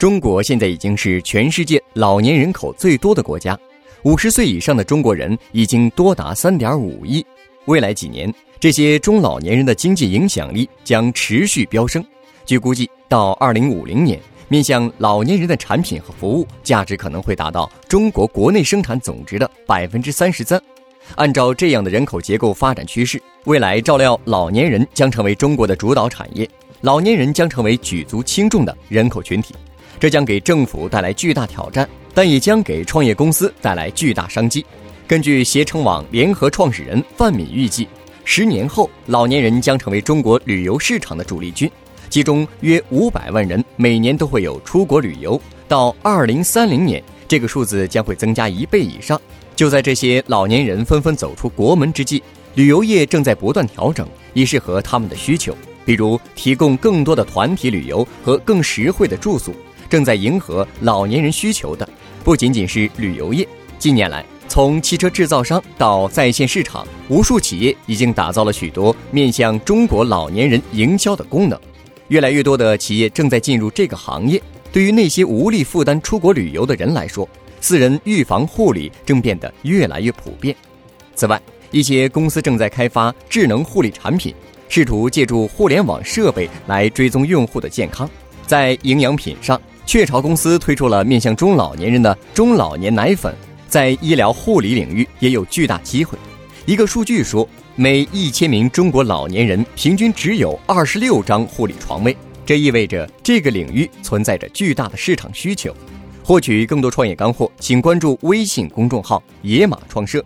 中国现在已经是全世界老年人口最多的国家，五十岁以上的中国人已经多达三点五亿。未来几年，这些中老年人的经济影响力将持续飙升。据估计，到二零五零年，面向老年人的产品和服务价值可能会达到中国国内生产总值的百分之三十三。按照这样的人口结构发展趋势，未来照料老年人将成为中国的主导产业，老年人将成为举足轻重的人口群体。这将给政府带来巨大挑战，但也将给创业公司带来巨大商机。根据携程网联合创始人范敏预计，十年后老年人将成为中国旅游市场的主力军，其中约五百万人每年都会有出国旅游。到二零三零年，这个数字将会增加一倍以上。就在这些老年人纷纷走出国门之际，旅游业正在不断调整，以适合他们的需求，比如提供更多的团体旅游和更实惠的住宿。正在迎合老年人需求的，不仅仅是旅游业。近年来，从汽车制造商到在线市场，无数企业已经打造了许多面向中国老年人营销的功能。越来越多的企业正在进入这个行业。对于那些无力负担出国旅游的人来说，私人预防护理正变得越来越普遍。此外，一些公司正在开发智能护理产品，试图借助互联网设备来追踪用户的健康。在营养品上，雀巢公司推出了面向中老年人的中老年奶粉，在医疗护理领域也有巨大机会。一个数据说，每一千名中国老年人平均只有二十六张护理床位，这意味着这个领域存在着巨大的市场需求。获取更多创业干货，请关注微信公众号“野马创社”。